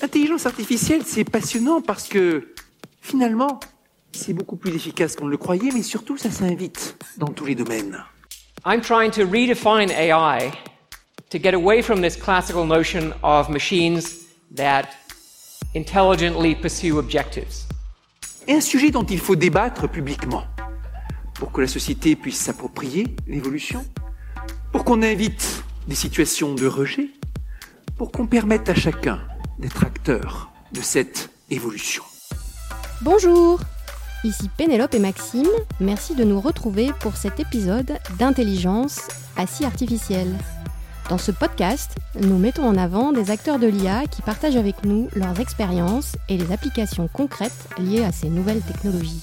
L'intelligence artificielle, c'est passionnant parce que finalement, c'est beaucoup plus efficace qu'on ne le croyait, mais surtout, ça s'invite dans tous les domaines. I'm trying to redefine AI to get away from this classical notion of machines that intelligently pursue objectives. Et un sujet dont il faut débattre publiquement pour que la société puisse s'approprier l'évolution, pour qu'on invite des situations de rejet, pour qu'on permette à chacun d'être acteur de cette évolution. Bonjour Ici Pénélope et Maxime, merci de nous retrouver pour cet épisode d'intelligence assis artificielle. Dans ce podcast, nous mettons en avant des acteurs de l'IA qui partagent avec nous leurs expériences et les applications concrètes liées à ces nouvelles technologies.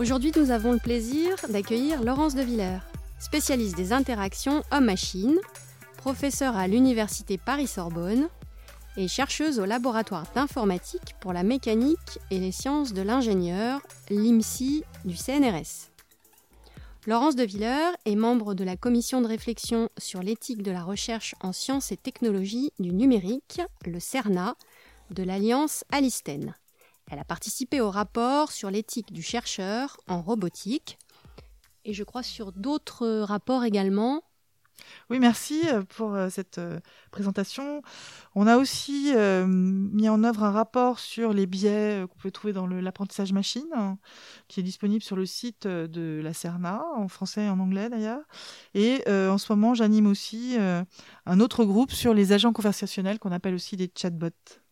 Aujourd'hui, nous avons le plaisir d'accueillir Laurence de Villers, spécialiste des interactions homme-machine, professeure à l'Université Paris-Sorbonne et chercheuse au laboratoire d'informatique pour la mécanique et les sciences de l'ingénieur, l'IMSI du CNRS. Laurence de Villers est membre de la commission de réflexion sur l'éthique de la recherche en sciences et technologies du numérique, le CERNA, de l'Alliance Alisten. Elle a participé au rapport sur l'éthique du chercheur en robotique et je crois sur d'autres rapports également oui, merci euh, pour euh, cette euh, présentation. On a aussi mis en œuvre un rapport sur les biais qu'on peut trouver dans l'apprentissage machine, hein, qui est disponible sur le site de la CERNA, en français et en anglais d'ailleurs. Et en ce moment, j'anime aussi un autre groupe sur les agents conversationnels qu'on appelle aussi des chatbots.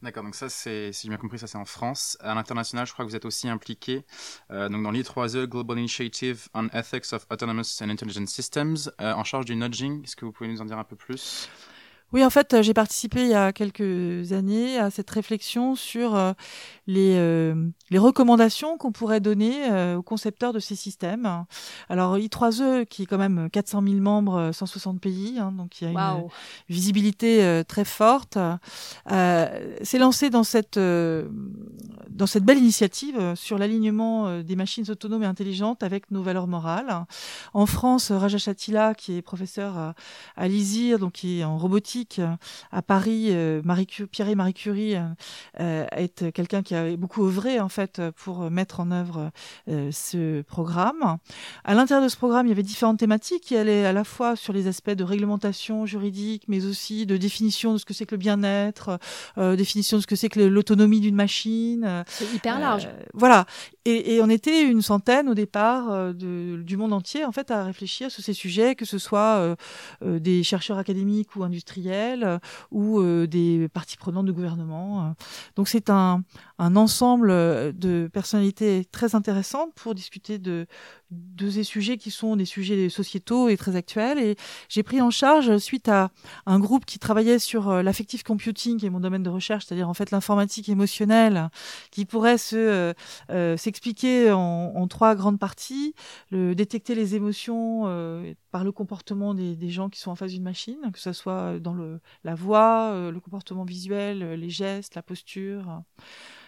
D'accord, donc ça c'est, si j'ai bien compris, ça c'est en France. À l'international, je crois que vous êtes aussi impliqué euh, donc dans l'I3E Global Initiative on Ethics of Autonomous and Intelligent Systems, euh, en charge du nudging. Est-ce que vous pouvez nous en dire un peu plus? Oui, en fait, j'ai participé il y a quelques années à cette réflexion sur euh, les, euh, les recommandations qu'on pourrait donner euh, aux concepteurs de ces systèmes. Alors, I3E, qui est quand même 400 000 membres, 160 pays, hein, donc il y a une visibilité très forte, s'est lancé dans cette, dans cette belle initiative sur l'alignement des machines autonomes et intelligentes avec nos valeurs morales. En France, Raja Chatila, qui est professeur à, à l'ISIR, donc qui est en robotique, euh, à Paris, euh, Marie Pierre et Marie Curie euh, est quelqu'un qui a beaucoup œuvré en fait pour mettre en œuvre ce programme. À l'intérieur de ce programme, il y avait différentes thématiques qui allaient à la fois sur les aspects de réglementation juridique, mais aussi de définition de ce que c'est que le bien-être, définition de ce que c'est que l'autonomie d'une machine. C'est hyper large. voilà. Et, et, on était une centaine au départ de, du monde entier en fait à réfléchir sur ces sujets, que ce soit des chercheurs académiques ou industriels euh, ou euh, des parties prenantes de gouvernement. Euh. Donc c'est un, un ensemble de personnalités très intéressantes pour discuter de, de ces sujets qui sont des sujets sociétaux et très actuels. Et j'ai pris en charge, suite à un groupe qui travaillait sur l'affective computing, qui est mon domaine de recherche, c'est-à-dire en fait l'informatique émotionnelle, qui pourrait se s'expliquer en, trois grandes parties détecter les émotions par le comportement des, gens qui sont en face d'une machine, que ce soit dans la voix, euh, le comportement visuel, euh, les gestes, la posture.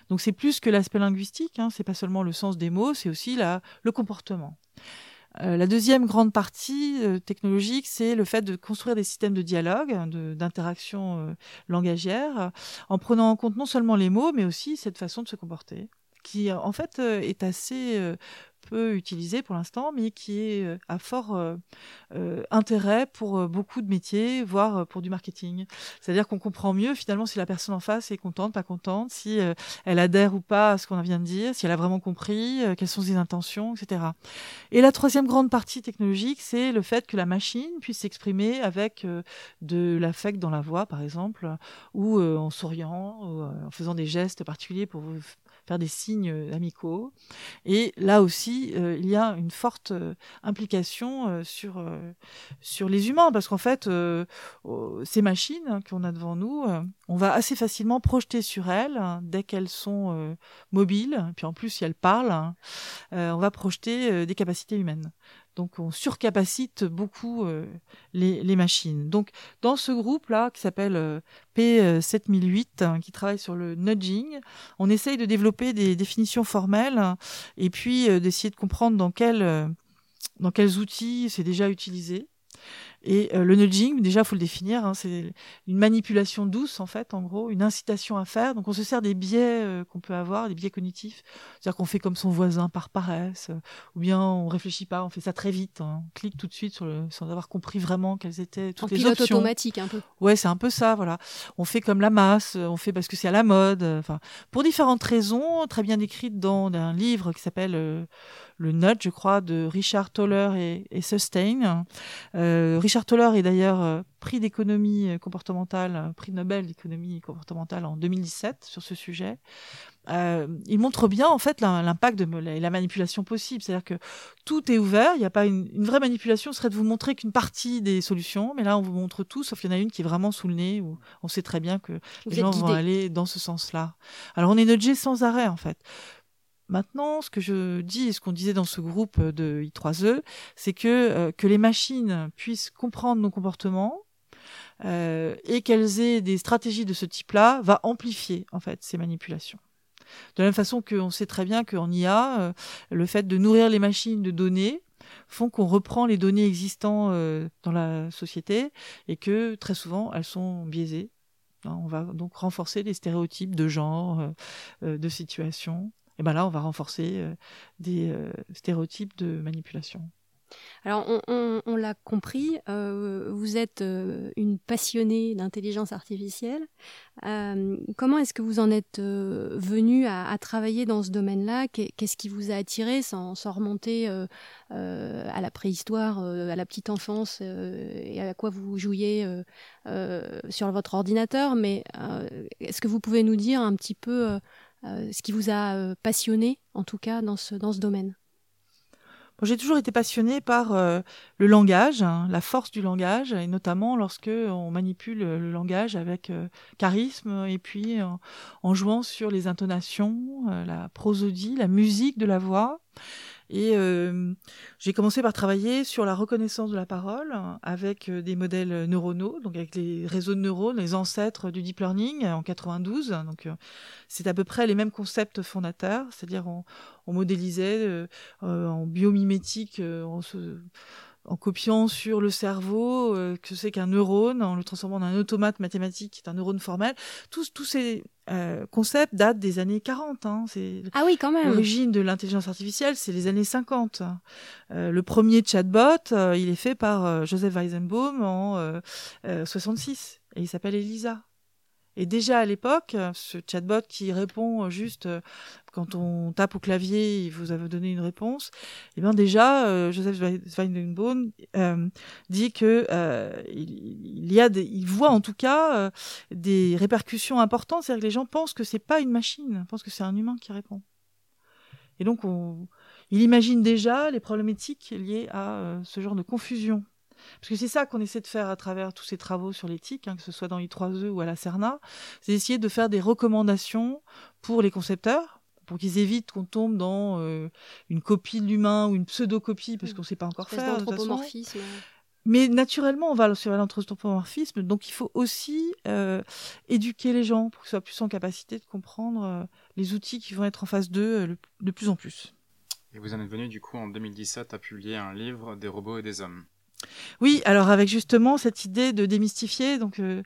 Donc c'est plus que l'aspect linguistique, hein, c'est pas seulement le sens des mots, c'est aussi le comportement. Euh, la deuxième grande partie technologique, c'est le fait de construire des systèmes de dialogue, d'interaction langagière, en prenant en compte non seulement les mots, mais aussi cette façon de se comporter, qui en fait est assez peu utilisé pour l'instant, mais qui est euh, à fort euh, euh, intérêt pour beaucoup de métiers, voire pour du marketing. C'est-à-dire qu'on comprend mieux finalement si la personne en face est contente, pas contente, si elle adhère ou pas à ce qu'on vient de dire, si elle a vraiment compris, quelles sont ses intentions, etc. Et la troisième grande partie technologique, c'est le fait que la machine puisse s'exprimer avec de l'affect dans la voix, par exemple, ou en souriant, ou en faisant des gestes particuliers pour faire des signes amicaux. Et là aussi, euh, il y a une forte euh, implication sur, sur les humains, parce qu'en fait, ces machines qu'on a devant nous, on va assez facilement projeter sur elles, hein, dès qu'elles sont mobiles, puis en plus si elles parlent, hein, on va projeter des capacités humaines. Donc on surcapacite beaucoup euh, les, machines. Donc dans ce groupe-là qui s'appelle euh, P7008, hein, qui travaille sur le nudging, on essaye de développer des définitions formelles et puis euh, d'essayer de comprendre dans, dans quels outils c'est déjà utilisé. Et euh, le nudging, déjà, faut le définir, hein, c'est une manipulation douce, en fait, en gros, une incitation à faire. Donc, on se sert des biais euh, qu'on peut avoir, des biais cognitifs. C'est-à-dire qu'on fait comme son voisin par paresse, euh, ou bien on réfléchit pas, on fait ça très vite, hein. on clique tout de suite sur le, sans avoir compris vraiment quelles étaient toutes en les pilote options. automatique un peu. Ouais, c'est un peu ça, voilà. On fait comme la masse, on fait parce que c'est à la mode. Enfin, pour différentes raisons, très bien décrites dans un livre qui s'appelle euh, Le Nudge, je crois, de Richard Toller et, et Sustain. Euh, Richard Toller est d'ailleurs euh, prix d'économie comportementale, euh, prix Nobel d'économie comportementale en 2017 sur ce sujet. Euh, il montre bien en fait l'im- l'impact de la, la manipulation possible, c'est-à-dire que tout est ouvert. Il n'y a pas une, une vraie manipulation serait de vous montrer qu'une partie des solutions, mais là on vous montre tout, sauf qu'il y en a une qui est vraiment sous le nez où on sait très bien que Vous les gens vont aller dans ce sens-là. Alors on est nudgé sans arrêt en fait. Maintenant, ce que je dis et ce qu'on disait dans ce groupe de I3E, c'est que euh, que les machines puissent comprendre nos comportements euh, et qu'elles aient des stratégies de ce type-là va amplifier en fait ces manipulations. De la même façon qu'on sait très bien qu'en IA, euh, le fait de nourrir les machines de données font qu'on reprend les données existantes euh, dans la société et que très souvent elles sont biaisées. Hein, On va donc renforcer les stéréotypes de genre, euh, euh, de situation. Et ben là, on va renforcer euh, des euh, stéréotypes de manipulation. Alors, on, l'a compris, euh, vous êtes une passionnée d'intelligence artificielle. Comment est-ce que vous en êtes euh, venu à, travailler dans ce domaine-là? Qu'est- Qu'est-ce qui vous a attiré sans, sans remonter à la préhistoire, à la petite enfance et à quoi vous jouiez sur votre ordinateur? Mais est-ce que vous pouvez nous dire un petit peu ce qui vous a euh, passionné, en tout cas, dans ce, domaine? J'ai toujours été passionnée par euh, le langage, hein, la force du langage, et notamment lorsque on manipule le langage avec euh, charisme et puis en, jouant sur les intonations, euh, la prosodie, la musique de la voix. Et euh, j'ai commencé par travailler sur la reconnaissance de la parole avec euh, des modèles neuronaux, donc avec les réseaux de neurones, les ancêtres du deep learning en 92. Donc euh, c'est à peu près les mêmes concepts fondateurs, c'est-à-dire on, on modélisait euh, euh, en biomimétique, se- en copiant sur le cerveau euh, que c'est qu'un neurone, en le transformant en un automate mathématique qui est un neurone formel. Tous, tous ces euh, concepts datent des années 40. Hein, c'est Ah oui, quand même L'origine de l'intelligence artificielle, c'est les années 50. Euh, le premier chatbot, euh, il est fait par Joseph Weizenbaum en euh, euh, 66 et il s'appelle Elisa. Et déjà à l'époque, ce chatbot qui répond juste euh, quand on tape au clavier, il vous a donné une réponse. Et bien déjà, euh, Joseph Weizenbaum euh, dit que il, y a des, il voit en tout cas des répercussions importantes, c'est-à-dire que les gens pensent que c'est pas une machine, pensent que c'est un humain qui répond. Et donc, on, il imagine déjà les problèmes éthiques liés à ce genre de confusion. Parce que c'est ça qu'on essaie de faire à travers tous ces travaux sur l'éthique, hein, que ce soit dans I3E ou à la CERNA, c'est essayer de faire des recommandations pour les concepteurs, pour qu'ils évitent qu'on tombe dans euh, une copie de l'humain ou une pseudo-copie, parce qu'on ne sait pas encore faire. d'anthropomorphisme. Mais naturellement, on va sur l'anthropomorphisme, donc il faut aussi euh, éduquer les gens pour qu'ils soient plus en capacité de comprendre euh, les outils qui vont être en face d'eux euh, de plus en plus. Et vous en êtes venu du coup en 2017 à publier un livre des robots et des hommes. Oui, alors avec justement cette idée de démystifier, donc euh,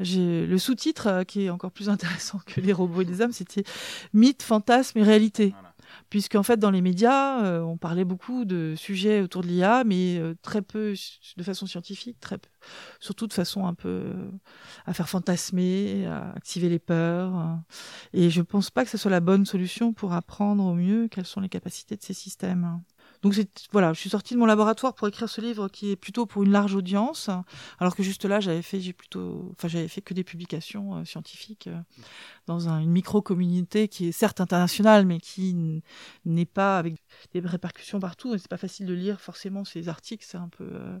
j'ai le sous-titre euh, qui est encore plus intéressant que les robots et les hommes, c'était mythe, fantasme et réalité. Voilà. Puisqu'en fait, dans les médias, euh, on parlait beaucoup de sujets autour de l'IA, mais très peu de façon scientifique, très peu, surtout de façon un peu à faire fantasmer, à activer les peurs. hein. Et je pense pas que ce soit la bonne solution pour apprendre au mieux quelles sont les capacités de ces systèmes. Donc voilà, je suis sortie de mon laboratoire pour écrire ce livre qui est plutôt pour une large audience, alors que juste là j'avais fait j'ai plutôt, enfin j'avais fait que des publications euh, scientifiques euh, dans un- une micro communauté qui est certes internationale mais qui n'est pas avec des répercussions partout. C'est pas facile de lire forcément ces articles, c'est un peu, euh,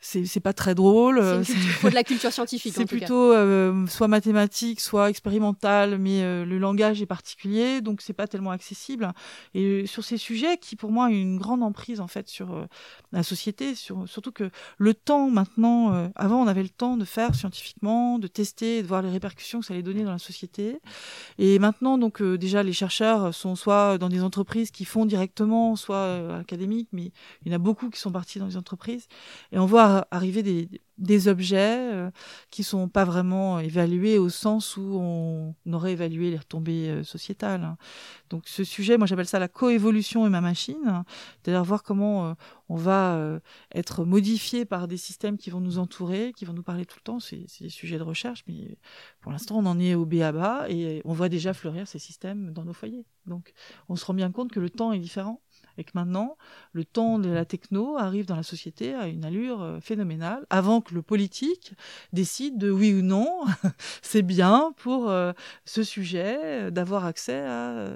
c'est pas très drôle. C'est faut de la culture scientifique en c'est plutôt soit mathématique, soit expérimental, mais le langage est particulier, donc c'est pas tellement accessible. Et sur ces sujets qui, pour moi, une grande grande emprise en fait sur euh, la société, sur, surtout que le temps maintenant, euh, avant on avait le temps de faire scientifiquement, de tester, de voir les répercussions que ça allait donner dans la société, et maintenant donc euh, déjà les chercheurs sont soit dans des entreprises qui font directement, soit académiques, mais il y en a beaucoup qui sont partis dans les entreprises, et on voit arriver des, des objets euh, qui sont pas vraiment évalués au sens où on aurait évalué les retombées euh, sociétales. Hein. Donc ce sujet, moi j'appelle ça la coévolution et ma machine, c'est-à-dire voir comment euh, on va être modifié par des systèmes qui vont nous entourer, qui vont nous parler tout le temps. C'est des sujets de recherche, mais pour l'instant on en est au bas et on voit déjà fleurir ces systèmes dans nos foyers. Donc on se rend bien compte que le temps est différent et que maintenant, le temps de la techno arrive dans la société à une allure euh, phénoménale, avant que le politique décide de oui ou non, c'est bien pour euh, ce sujet euh, d'avoir accès à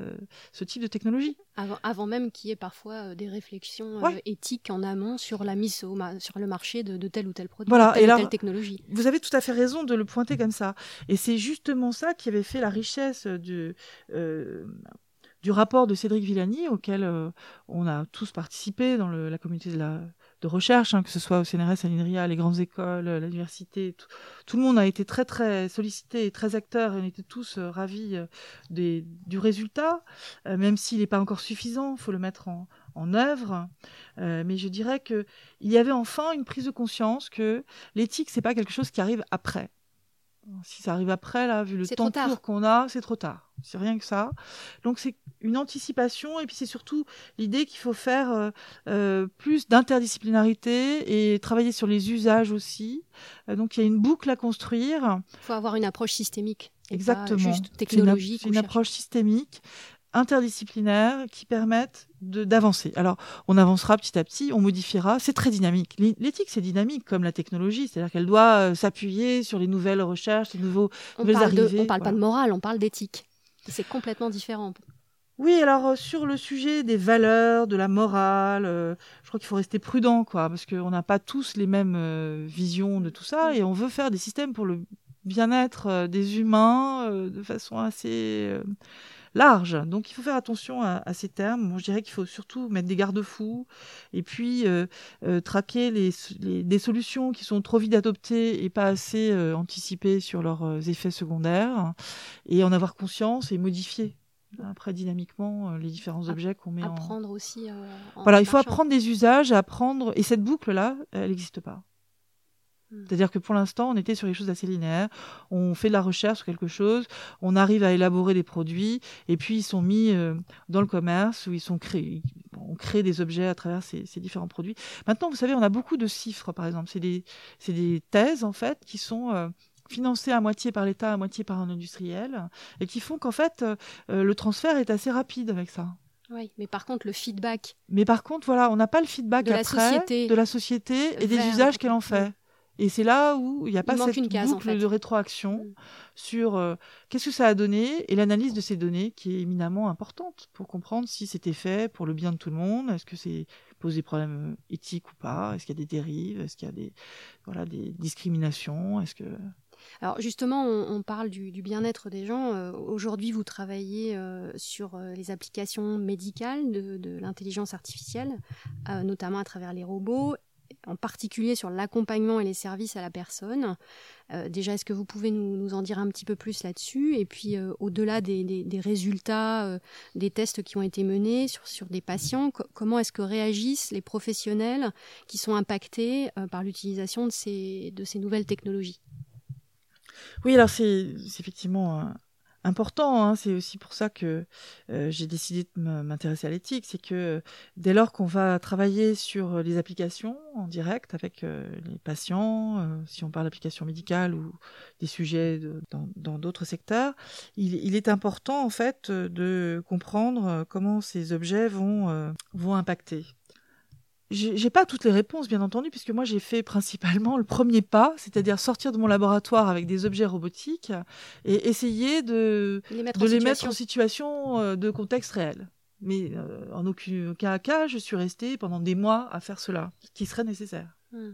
ce type de technologie. Avant, avant même qu'il y ait parfois des réflexions éthiques en amont sur la mise au sur le marché de, de, tel ou tel produit, voilà. telle et ou telle technologie. Vous avez tout à fait raison de le pointer comme ça. Et c'est justement ça qui avait fait la richesse du, du rapport de Cédric Villani, auquel euh, on a tous participé dans la communauté de, recherche, hein, que ce soit au CNRS, à l'INRIA, les grandes écoles, l'université, tout, le monde a été très très sollicité et très acteur, et on était tous euh, ravis euh, du résultat, même s'il n'est pas encore suffisant, il faut le mettre en, en œuvre. mais je dirais qu'il y avait enfin une prise de conscience que l'éthique, c'est pas quelque chose qui arrive après. Si ça arrive après, là, vu le temps court qu'on a, c'est trop tard. C'est rien que ça. Donc c'est une anticipation et puis c'est surtout l'idée qu'il faut faire euh, euh, plus d'interdisciplinarité et travailler sur les usages aussi. Euh, donc il y a une boucle à construire. Il faut avoir une approche systémique. Exactement. juste technologique. Une approche systémique interdisciplinaires qui permettent d'avancer. Alors, on avancera petit à petit, on modifiera, c'est très dynamique. L'éthique, c'est dynamique comme la technologie, c'est-à-dire qu'elle doit euh, s'appuyer sur les nouvelles recherches, les nouveaux, on nouvelles parle arrivées. on parle pas de morale, on parle d'éthique. C'est complètement différent. Oui, alors euh, sur le sujet des valeurs, de la morale, euh, je crois qu'il faut rester prudent, quoi, parce qu'on n'a pas tous les mêmes visions de tout ça, et on veut faire des systèmes pour le bien-être des humains de façon assez large. Donc il faut faire attention à, ces termes. Moi, je dirais qu'il faut surtout mettre des garde-fous et puis euh, euh, traquer les, des solutions qui sont trop vite adoptées et pas assez euh, anticipées sur leurs effets secondaires et en avoir conscience et modifier après dynamiquement les différents objets qu'on met apprendre aussi voilà il faut apprendre des usages apprendre et cette boucle là elle n'existe pas. C'est-à-dire que pour l'instant, on était sur des choses assez linéaires. On fait de la recherche sur quelque chose, on arrive à élaborer des produits, et puis ils sont mis euh, dans le commerce où ils sont créés. On crée des objets à travers ces, différents produits. Maintenant, vous savez, on a beaucoup de chiffres, par exemple. C'est des, des thèses, en fait, qui sont euh, financées à moitié par l'État, à moitié par un industriel, et qui font qu'en fait, euh, le transfert est assez rapide avec ça. Oui, mais par contre, le feedback. Mais par contre, voilà, on n'a pas le feedback de la société, de la société et des usages qu'elle en fait. Et c'est là où il n'y a pas cette boucle de rétroaction mm. sur euh, qu'est-ce que ça a donné et l'analyse de ces données qui est éminemment importante pour comprendre si c'était fait pour le bien de tout le monde, est-ce que c'est pose des problèmes euh, éthiques ou pas, est-ce qu'il y a des dérives, est-ce qu'il y a des, voilà, des discriminations, est-ce que... Alors justement, on, parle du, bien-être des gens. Euh, aujourd'hui, vous travaillez sur les applications médicales de, de l'intelligence artificielle, notamment à travers les robots en particulier sur l'accompagnement et les services à la personne. Euh, déjà, est-ce que vous pouvez nous, en dire un petit peu plus là-dessus? Et puis, euh, au-delà des, résultats euh, des tests qui ont été menés sur, des patients, comment est-ce que réagissent les professionnels qui sont impactés par l'utilisation de ces, de ces nouvelles technologies? Oui, alors c'est effectivement important. Hein. C'est aussi pour ça que euh, j'ai décidé de m'intéresser à l'éthique. C'est que dès lors qu'on va travailler sur les applications en direct avec euh, les patients, euh, si on parle d'applications médicales ou des sujets dans d'autres secteurs, il, il, est important en fait de comprendre comment ces objets vont, vont impacter j'ai pas toutes les réponses, bien entendu, puisque moi j'ai fait principalement le premier pas, c'est-à-dire sortir de mon laboratoire avec des objets robotiques et essayer de les mettre, de en, les situation. mettre en situation euh, de contexte réel. Mais euh, en aucun cas je suis restée pendant des mois à faire cela, ce qui serait nécessaire. Hmm.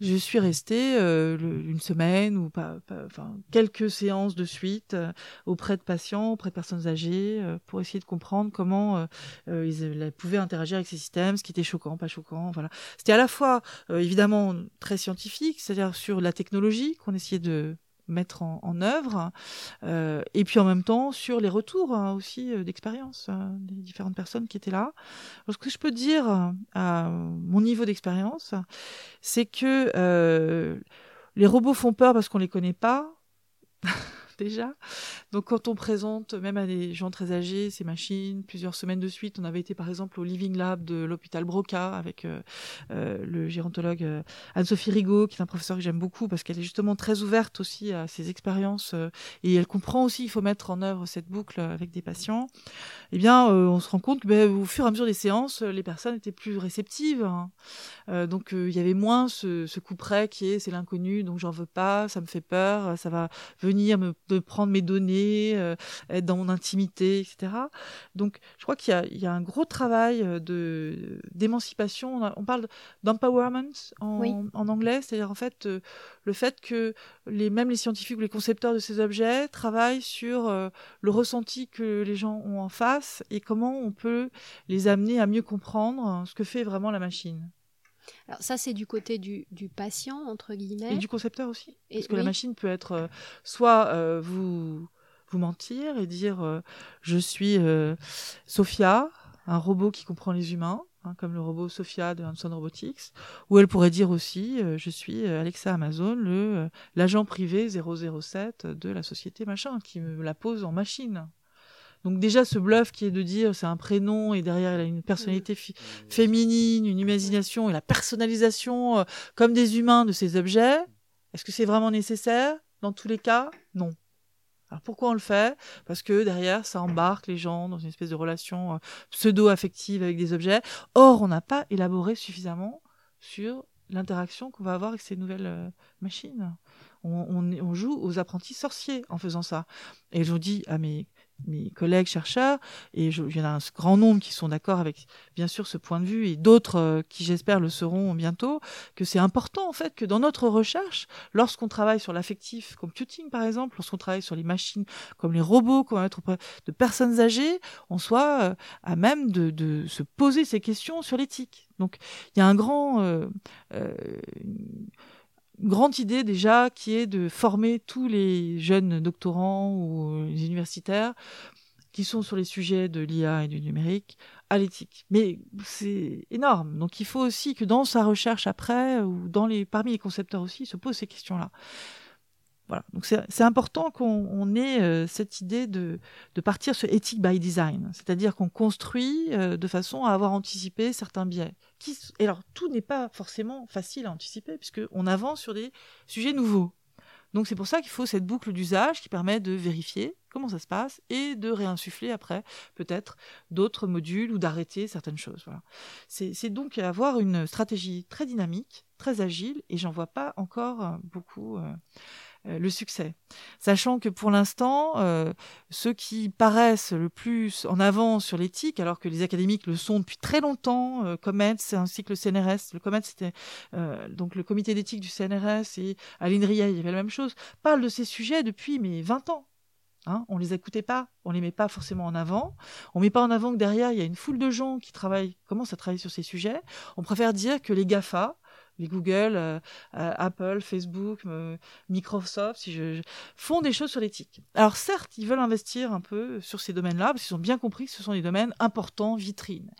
Je suis restée euh, une semaine ou pas, pas- enfin quelques séances de suite euh, auprès de patients, auprès de personnes âgées, euh, pour essayer de comprendre comment euh, euh, ils euh, pouvaient interagir avec ces systèmes, ce qui était choquant, pas choquant. Voilà. C'était à la fois euh, évidemment très scientifique, c'est-à-dire sur la technologie qu'on essayait de mettre en, œuvre, euh, et puis en même temps sur les retours hein, aussi euh, d'expérience euh, des différentes personnes qui étaient là. Alors, ce que je peux dire à mon niveau d'expérience, c'est que les robots font peur parce qu'on les connaît pas déjà. Donc quand on présente même à des gens très âgés ces machines, plusieurs semaines de suite, on avait été par exemple au Living Lab de l'hôpital Broca avec euh, euh, le gérontologue euh, Anne-Sophie Rigaud, qui est un professeur que j'aime beaucoup parce qu'elle est justement très ouverte aussi à ces expériences et elle comprend aussi qu'il faut mettre en œuvre cette boucle avec des patients. Eh bien, on se rend compte que ben, au fur et à mesure des séances, les personnes étaient plus réceptives. hein. Donc il y avait moins ce, ce coup près qui est c'est l'inconnu, donc j'en veux pas, ça me fait peur, ça va venir me de prendre mes données, euh, être dans mon intimité, etc. Donc je crois qu'il y a, il y a un gros travail euh, de d'émancipation. On, parle d'empowerment en, Oui. en anglais, c'est-à-dire en fait euh, le fait que les même les scientifiques ou les concepteurs de ces objets travaillent sur euh, le ressenti que les gens ont en face et comment on peut les amener à mieux comprendre ce que fait vraiment la machine. Alors ça, c'est du côté du, du patient, entre guillemets. Et du concepteur aussi. Et- Parce que la machine peut être euh, soit euh, vous vous mentir et dire euh, je suis Sophia, un robot qui comprend les humains, hein, comme le robot Sophia de Hanson Robotics, ou elle pourrait dire aussi je suis Alexa Amazon, le l'agent privé 007 de la société machin, qui me la pose en machine. Donc déjà ce bluff qui est de dire c'est un prénom et derrière elle a une personnalité féminine, une imagination et la personnalisation euh, comme des humains de ces objets, est-ce que c'est vraiment nécessaire? Dans tous les cas, non. Alors pourquoi on le fait? Parce que derrière, ça embarque les gens dans une espèce de relation euh, pseudo-affective avec des objets. Or, on n'a pas élaboré suffisamment sur l'interaction qu'on va avoir avec ces nouvelles euh, machines. On, on joue aux apprentis sorciers en faisant ça. Et je vous dis à mes, mes collègues chercheurs, et je, il y en a un grand nombre qui sont d'accord avec bien sûr ce point de vue, et d'autres euh, qui j'espère le seront bientôt, que c'est important en fait que dans notre recherche, lorsqu'on travaille sur l'affectif computing par exemple, lorsqu'on travaille sur les machines comme les robots, qu'on va auprès de personnes âgées, on soit euh, à même de, de se poser ces questions sur l'éthique. Donc il y a un grand, euh, euh, grande idée déjà qui est de former tous les jeunes doctorants ou les universitaires qui sont sur les sujets de l'IA et du numérique à l'éthique. Mais c'est énorme. Donc il faut aussi que dans sa recherche après, ou dans les, parmi les concepteurs aussi, se pose ces questions-là. Voilà. Donc c'est important qu'on on ait euh, cette idée de, partir sur ethic by design, c'est-à-dire qu'on construit euh, de façon à avoir anticipé certains biais. Alors tout n'est pas forcément facile à anticiper puisque on avance sur des sujets nouveaux. Donc c'est pour ça qu'il faut cette boucle d'usage qui permet de vérifier comment ça se passe et de réinsuffler après peut-être d'autres modules ou d'arrêter certaines choses. Voilà. C'est donc avoir une stratégie très dynamique, très agile et j'en vois pas encore euh, beaucoup euh, le succès. Sachant que pour l'instant, euh, ceux qui paraissent le plus en avant sur l'éthique, alors que les académiques le sont depuis très longtemps, euh, Comets ainsi que le CNRS, le Comets c'était euh, donc le comité d'éthique du CNRS et à l'INRIA il y avait la même chose, parlent de ces sujets depuis mais 20 ans. Hein, on les écoutait pas, on les met pas forcément en avant. On met pas en avant que derrière il y a une foule de gens qui travaillent, commencent à travailler sur ces sujets. On préfère dire que les Gafa, les Google, euh, euh, Apple, Facebook, euh, Microsoft, si je, font des choses sur l'éthique. Alors certes, ils veulent investir un peu sur ces domaines-là parce qu'ils ont bien compris que ce sont des domaines importants, vitrines.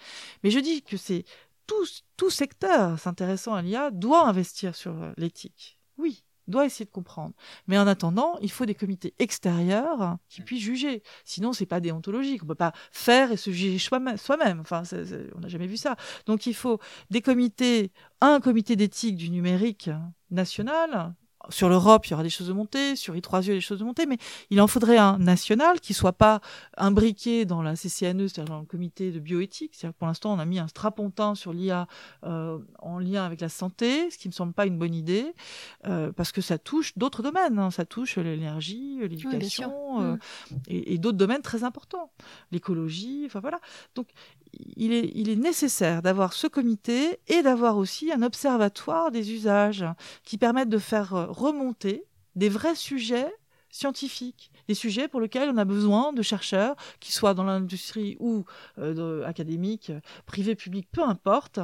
Mais je dis que c'est tout, tout secteur s'intéressant à l'IA doit investir sur l'éthique. Oui, doit essayer de comprendre. Mais en attendant, il faut des comités extérieurs qui puissent juger. Sinon, c'est pas déontologique. On peut pas faire et se juger soi-même. on n'a jamais vu ça. Donc, il faut des comités, un comité d'éthique du numérique national. Sur l'Europe, il y aura des choses de montée. Sur I3E, il y a des choses de montée. Mais il en faudrait un national qui soit pas imbriqué dans la CCNE, c'est-à-dire dans le comité de bioéthique. C'est-à-dire que pour l'instant, on a mis un strapontin sur l'IA euh, en lien avec la santé, ce qui me semble pas une bonne idée, euh, parce que ça touche d'autres domaines. hein. Ça touche l'énergie, l'éducation euh, Mm. et, et d'autres domaines très importants, l'écologie. Enfin voilà. Donc il est, nécessaire d'avoir ce comité et d'avoir aussi un observatoire des usages qui permettent de faire remonter des vrais sujets scientifiques, des sujets pour lesquels on a besoin de chercheurs, qui soient dans l'industrie ou euh, académiques, privés, publics, peu importe.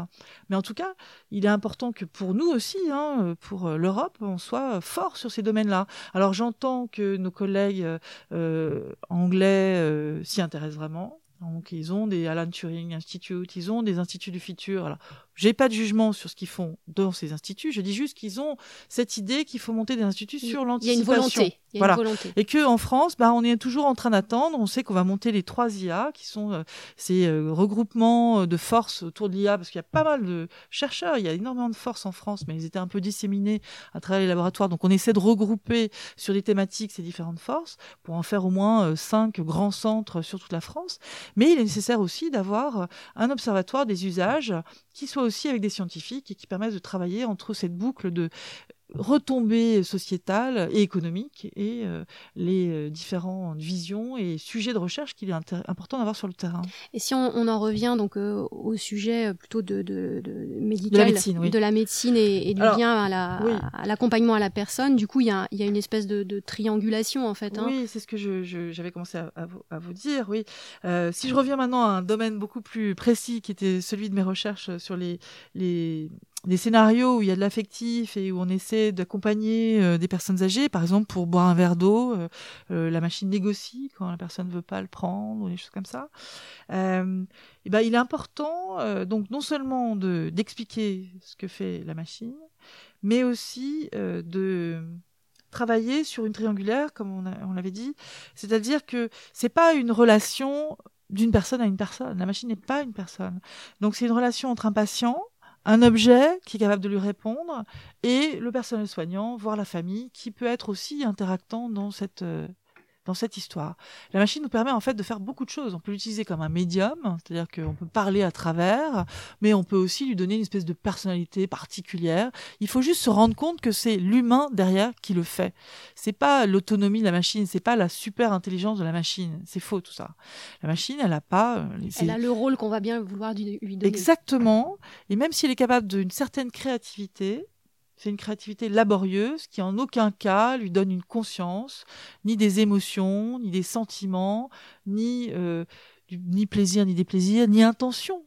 Mais en tout cas, il est important que pour nous aussi, hein, pour l'Europe, on soit fort sur ces domaines-là. Alors j'entends que nos collègues euh, anglais euh, s'y intéressent vraiment. Donc, ils ont des Alan Turing Institute, ils ont des instituts du futur. J'ai pas de jugement sur ce qu'ils font dans ces instituts. Je dis juste qu'ils ont cette idée qu'il faut monter des instituts sur l'anticipation. Il y a une volonté. Il y a une volonté. Et que en France, bah, on est toujours en train d'attendre. On sait qu'on va monter les trois IA, qui sont euh, ces euh, regroupements euh, de forces autour de l'IA, parce qu'il y a pas mal de chercheurs. Il y a énormément de forces en France, mais ils étaient un peu disséminés à travers les laboratoires. Donc, on essaie de regrouper sur des thématiques ces différentes forces pour en faire au moins cinq grands centres sur toute la France. Mais il est nécessaire aussi d'avoir un observatoire des usages qui soit aussi avec des scientifiques et qui permettent de travailler entre cette boucle de retombées sociétales et économiques et euh, les euh, différentes visions et sujets de recherche qu'il est important d'avoir sur le terrain. Et si on, on en revient donc euh, au sujet plutôt de, de, de médical, de la médecine, oui. de la médecine et, et du Alors, lien à la- oui. à l'accompagnement à, la personne, du coup il y a, il y a une espèce de, de triangulation en fait. hein. Oui, c'est ce que j'avais commencé à, à vous, à vous dire. Oui, Euh, si je reviens maintenant à un domaine beaucoup plus précis, qui était celui de mes recherches sur les les, les scénarios où il y a de l'affectif et où on essaie d'accompagner euh, des personnes âgées, par exemple pour boire un verre d'eau, euh, euh, la machine négocie quand la personne ne veut pas le prendre ou des choses comme ça. Euh, et ben, il est important euh, donc non seulement de d'expliquer ce que fait la machine, mais aussi de travailler sur une triangulaire, comme on, on l'avait dit, c'est-à-dire que c'est pas une relation d'une personne à une personne. La machine n'est pas une personne. Donc c'est une relation entre un patient, un objet qui est capable de lui répondre, et le personnel soignant, voire la famille, qui peut être aussi interactant dans cette euh, dans cette histoire. La machine nous permet en fait de faire beaucoup de choses. On peut l'utiliser comme un médium, c'est-à-dire qu'on peut parler à travers, mais on peut aussi lui donner une espèce de personnalité particulière. Il faut juste se rendre compte que c'est l'humain derrière qui le fait. C'est pas l'autonomie de la machine, c'est pas la super intelligence de la machine. C'est faux tout ça. La machine, elle a pas. euh, Elle a le rôle qu'on va bien vouloir lui donner. Exactement. Et même si elle est capable d'une certaine créativité, c'est une créativité laborieuse qui en aucun cas lui donne une conscience, ni des émotions, ni des sentiments, ni, euh, du- ni plaisir, ni déplaisir, ni intention.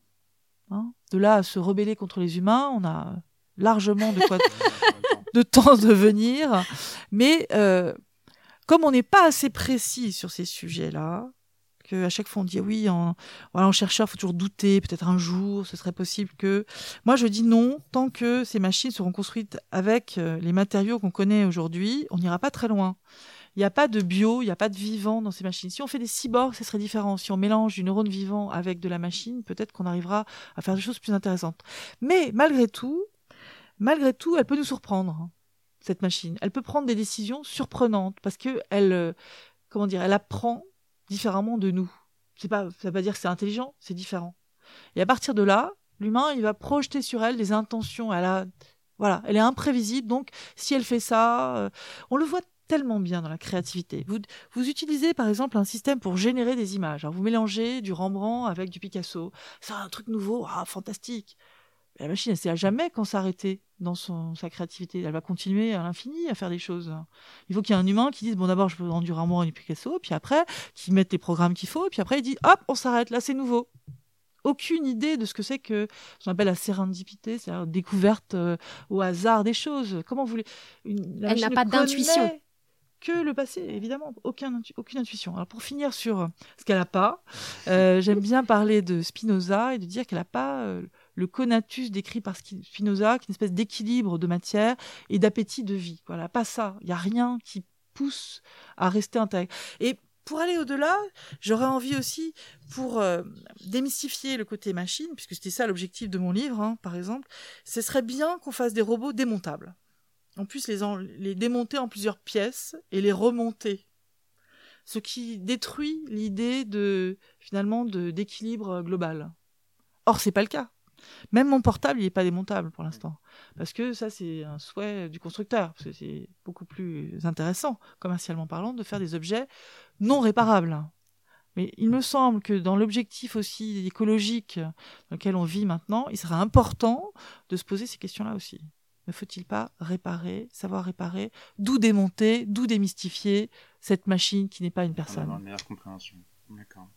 Hein. de là à se rebeller contre les humains, on a largement de quoi de temps de venir. Mais euh, comme on n'est pas assez précis sur ces sujets-là, que à chaque fois on dit oui, en, voilà, en chercheur, faut toujours douter, peut-être un jour, ce serait possible que. Moi, je dis non, tant que ces machines seront construites avec euh, les matériaux qu'on connaît aujourd'hui, on n'ira pas très loin. Il n'y a pas de bio, il n'y a pas de vivant dans ces machines. Si on fait des cyborgs, ce serait différent. Si on mélange du neurone vivant avec de la machine, peut-être qu'on arrivera à faire des choses plus intéressantes. Mais malgré tout, malgré tout, elle peut nous surprendre, hein, cette machine. Elle peut prendre des décisions surprenantes parce que elle, euh, comment dire, elle apprend différemment de nous. C'est pas, ça veut pas dire que c'est intelligent, c'est différent. Et à partir de là, l'humain, il va projeter sur elle des intentions. Elle a, voilà, elle est imprévisible. Donc, si elle fait ça, euh, on le voit tellement bien dans la créativité. Vous, vous utilisez par exemple un système pour générer des images. Vous mélangez du Rembrandt avec du Picasso. C'est un truc nouveau, ah, fantastique. La machine, elle sait à jamais quand s'arrêter dans son, sa créativité. Elle va continuer à l'infini à faire des choses. Il faut qu'il y ait un humain qui dise, bon d'abord je peux rendre du Rembrandt et du Picasso, puis après, qui mette les programmes qu'il faut, et puis après il dit, hop, on s'arrête, là c'est nouveau. Aucune idée de ce que c'est que ce qu'on appelle la sérendipité, c'est-à-dire découverte euh, au hasard des choses. Comment vous voulez une, la Elle machine n'a pas d'intuition. Que le passé, évidemment, aucun, intu- aucune intuition. Alors pour finir sur ce qu'elle n'a pas, euh, j'aime bien parler de Spinoza et de dire qu'elle n'a pas euh, le conatus décrit par Spinoza, qui est une espèce d'équilibre de matière et d'appétit de vie. Voilà, pas ça. Il n'y a rien qui pousse à rester intègre. Et pour aller au-delà, j'aurais envie aussi, pour euh, démystifier le côté machine, puisque c'était ça l'objectif de mon livre, hein, par exemple, ce serait bien qu'on fasse des robots démontables. On puisse les, en- les démonter en plusieurs pièces et les remonter. Ce qui détruit l'idée de, finalement, d'équilibre global. Or, c'est pas le cas. Même mon portable, il n'est pas démontable pour l'instant. Parce que ça, c'est un souhait du constructeur. Parce que c'est beaucoup plus intéressant, commercialement parlant, de faire des objets non réparables. Mais il me semble que dans l'objectif aussi écologique dans lequel on vit maintenant, il sera important de se poser ces questions-là aussi. Ne faut-il pas réparer, savoir réparer, d'où démonter, d'où démystifier cette machine qui n'est pas une personne? une meilleure compréhension. D'accord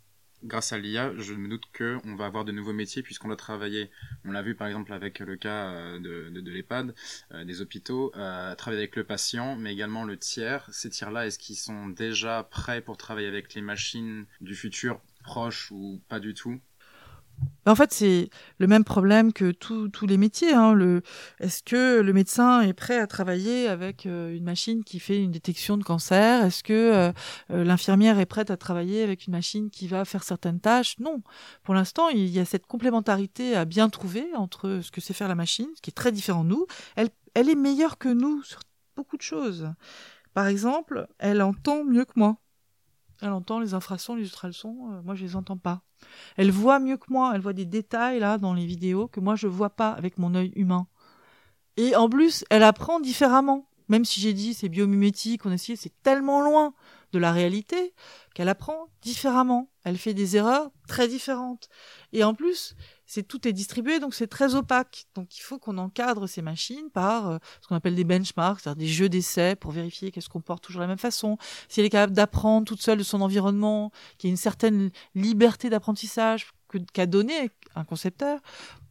grâce à l'IA, je me doute qu'on va avoir de nouveaux métiers puisqu'on a travaillé, on l'a vu par exemple avec le cas euh, de l'EHPAD, euh, des hôpitaux, euh, travailler avec le patient, mais également le tiers. Ces tiers-là, est-ce qu'ils sont déjà prêts pour travailler avec les machines du futur proche ou pas du tout? En fait, c'est le même problème que tous les métiers. Hein. Est-ce que le médecin est prêt à travailler avec euh, une machine qui fait une détection de cancer? Est-ce que euh, euh, l'infirmière est prête à travailler avec une machine qui va faire certaines tâches? Non. Pour l'instant, il y a cette complémentarité à bien trouver entre ce que sait faire la machine, ce qui est très différent de nous. Elle est meilleure que nous sur beaucoup de choses. Par exemple, elle entend mieux que moi. Elle entend les infrasons, les ultrasons. moi, je les entends pas. Elle voit mieux que moi, elle voit des détails là dans les vidéos que moi je vois pas avec mon œil humain. Et en plus, elle apprend différemment. Même si j'ai dit c'est biomimétique, on a essayé, c'est tellement loin de la réalité qu'elle apprend différemment. Elle fait des erreurs très différentes. Et en plus, c'est tout est distribué, donc c'est très opaque. Donc il faut qu'on encadre ces machines par euh, ce qu'on appelle des benchmarks, c'est-à-dire des jeux d'essai pour vérifier qu'elle se comporte toujours de la même façon. Si elle est capable d'apprendre toute seule de son environnement, qu'il y a une certaine liberté d'apprentissage qu'a donné un concepteur,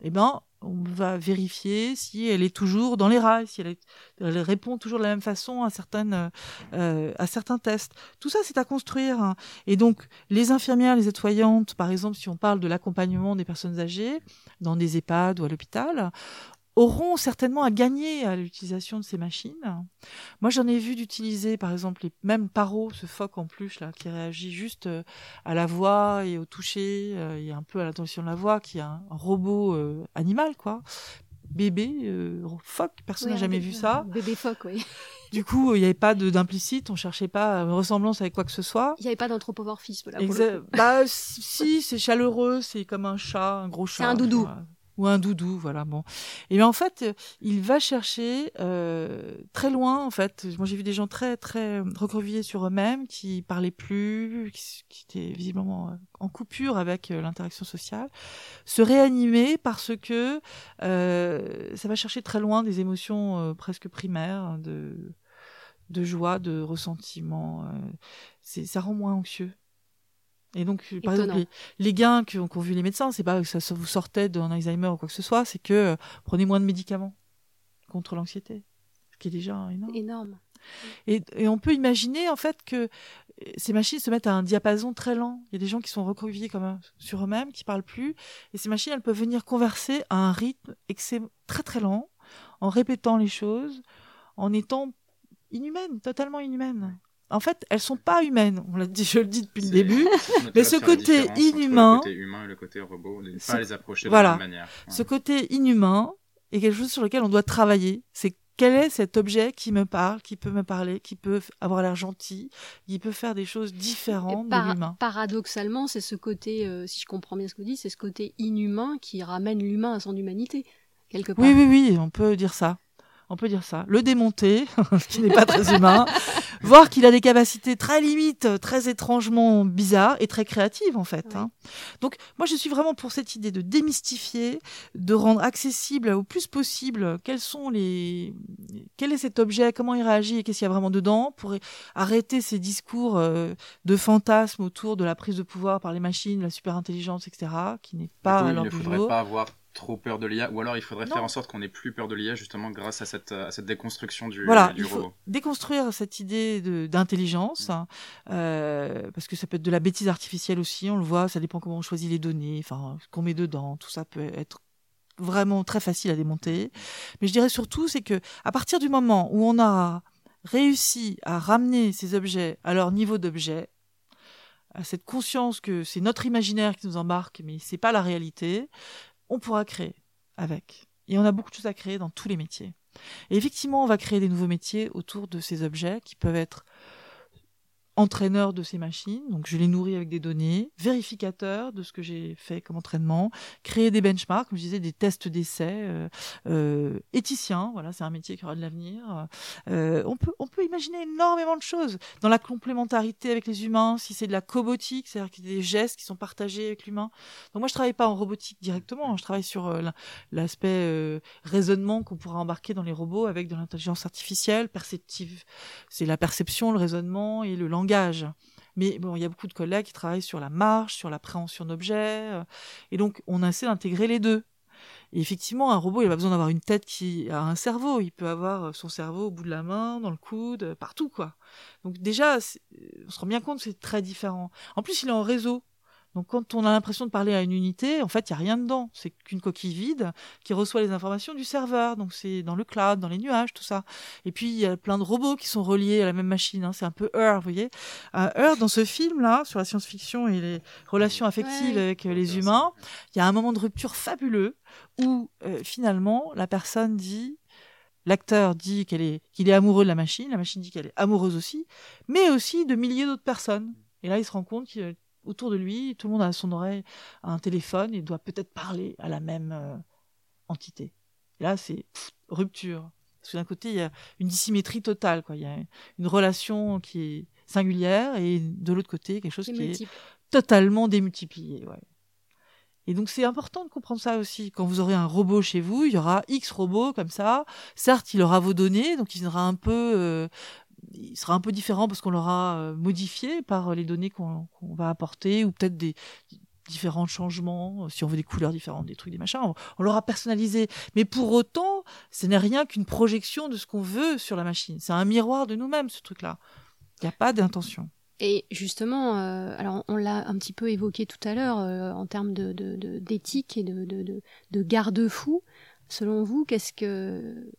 eh ben on va vérifier si elle est toujours dans les rails, si elle, répond toujours de la même façon à certaines euh, à certains tests. Tout ça, c'est à construire. Hein. Et donc, les infirmières, les aides-soignantes, par exemple, si on parle de l'accompagnement des personnes âgées dans des EHPAD ou à l'hôpital, auront certainement à gagner à l'utilisation de ces machines. Moi, j'en ai vu d'utiliser, par exemple, les mêmes Paro, ce phoque en plus là, qui réagit juste euh, à la voix et au toucher, euh, et un peu à l'intention de la voix, qui est un robot euh, animal, quoi. Bébé, phoque, personne n'a jamais vu ça. Bébé phoque, oui. Du coup, il n'y avait pas d'implicite, on cherchait pas une ressemblance avec quoi que ce soit. Il n'y avait pas d'anthropomorphisme là. bah si, c'est chaleureux, c'est comme un chat, un gros chat. C'est un doudou ou un doudou, voilà. Bon, et bien en fait, il va chercher euh, très loin. En fait, moi j'ai vu des gens très très recroquevillés sur eux-mêmes, qui parlaient plus, qui, étaient visiblement euh, en coupure avec euh, l'interaction sociale, se réanimer parce que euh, ça va chercher très loin des émotions euh, presque primaires de de joie, de ressentiment. ça rend moins anxieux. Et donc, par exemple, les, gains qu'ont vu les médecins, c'est pas que ça, vous sortait d'un Alzheimer ou quoi que ce soit, c'est que euh, prenez moins de médicaments contre l'anxiété, ce qui est déjà énorme. énorme. Et, et, on peut imaginer en fait que euh, ces machines se mettent à un diapason très lent. Il y a des gens qui sont recroquevillés comme sur eux-mêmes, qui parlent plus, et ces machines, elles peuvent venir converser à un rythme très très lent, en répétant les choses, en étant inhumaines, totalement inhumaines en fait, elles sont pas humaines. On l'a dit, je le dis depuis le début. mais ce côté inhumain, le côté humain et le côté robot, ne pas les approcher voilà, de la même manière. Ce côté inhumain est quelque chose sur lequel on doit travailler. C'est quel est cet objet qui me parle, qui peut me parler, qui peut avoir l'air gentil, qui peut faire des choses différentes de l'humain. Paradoxalement, c'est ce côté, euh, si je comprends bien ce que vous dites, c'est ce côté inhumain qui ramène l'humain à son humanité, quelque part. Oui, oui, oui, on peut dire ça. On peut dire ça. Le démonter, ce qui n'est pas très humain, voir qu'il a des capacités très limites, très étrangement bizarres et très créatives en fait. Hein. Donc moi je suis vraiment pour cette idée de démystifier, de rendre accessible au plus possible quels sont les, quel est cet objet, comment il réagit et qu'est-ce qu'il y a vraiment dedans, pour arrêter ces discours euh, de fantasmes autour de la prise de pouvoir par les machines, la super intelligence, etc., qui n'est pas à leur Il ne faudrait pas avoir trop peur de l'IA, ou alors il faudrait faire en sorte qu'on ait plus peur de l'IA justement grâce à cette, à cette déconstruction du, voilà, du il Faut déconstruire cette idée d'intelligence, hein, euh, parce que ça peut être de la bêtise artificielle aussi, on le voit, ça dépend comment on choisit les données, enfin, ce qu'on met dedans, tout ça peut être vraiment très facile à démonter. Mais je dirais surtout, c'est que à partir du moment où on a réussi à ramener ces objets à leur niveau d'objet, à cette conscience que c'est notre imaginaire qui nous embarque, mais c'est pas la réalité, on pourra créer avec. Et on a beaucoup de choses à créer dans tous les métiers. Et effectivement, on va créer des nouveaux métiers autour de ces objets qui peuvent être entraîneur de ces machines, donc je les nourris avec des données, vérificateur de ce que j'ai fait comme entraînement, créer des benchmarks, comme je disais, des tests d'essai, euh, euh, éthicien, voilà, c'est un métier qui aura de l'avenir. Euh, on, peut, on peut imaginer énormément de choses dans la complémentarité avec les humains, si c'est de la cobotique, c'est-à-dire qu'il y des gestes qui sont partagés avec l'humain. Donc moi, je travaille pas en robotique directement, je travaille sur l'aspect raisonnement qu'on pourra embarquer dans les robots avec de l'intelligence artificielle, perceptive. C'est la perception, le raisonnement et le langage. Mais bon, il y a beaucoup de collègues qui travaillent sur la marche, sur l'appréhension d'objets, euh, et donc on essaie d'intégrer les deux. Et effectivement, un robot, il a pas besoin d'avoir une tête qui a un cerveau. Il peut avoir son cerveau au bout de la main, dans le coude, partout, quoi. Donc déjà, on se rend bien compte que c'est très différent. En plus, il est en réseau. Donc quand on a l'impression de parler à une unité, en fait, il n'y a rien dedans. C'est qu'une coquille vide qui reçoit les informations du serveur. Donc c'est dans le cloud, dans les nuages, tout ça. Et puis il y a plein de robots qui sont reliés à la même machine. Hein. C'est un peu Heure, vous voyez. Euh, Heure, dans ce film-là, sur la science-fiction et les relations affectives avec euh, les humains, il y a un moment de rupture fabuleux où euh, finalement la personne dit L'acteur dit qu'elle est, qu'il est amoureux de la machine, la machine dit qu'elle est amoureuse aussi, mais aussi de milliers d'autres personnes. Et là, il se rend compte qu'il autour de lui, tout le monde a son oreille un téléphone et doit peut-être parler à la même euh, entité. Et là, c'est rupture. Parce que d'un côté, il y a une dissymétrie totale. Quoi. Il y a une relation qui est singulière et de l'autre côté, quelque chose qui est totalement démultiplié. Ouais. Et donc c'est important de comprendre ça aussi. Quand vous aurez un robot chez vous, il y aura X robots comme ça. Certes, il aura vos données, donc il viendra un peu euh, il sera un peu différent parce qu'on l'aura euh, modifié par les données qu'on va apporter ou peut-être des différents changements, euh, si on veut des couleurs différentes, des trucs, des machins, on, l'aura personnalisé. Mais pour autant, ce n'est rien qu'une projection de ce qu'on veut sur la machine. C'est un miroir de nous-mêmes, ce truc-là. Il n'y a pas d'intention. Et justement, euh, alors on l'a un petit peu évoqué tout à l'heure en termes d'éthique de, de, et de, de garde-fous. Selon vous, qu'est-ce que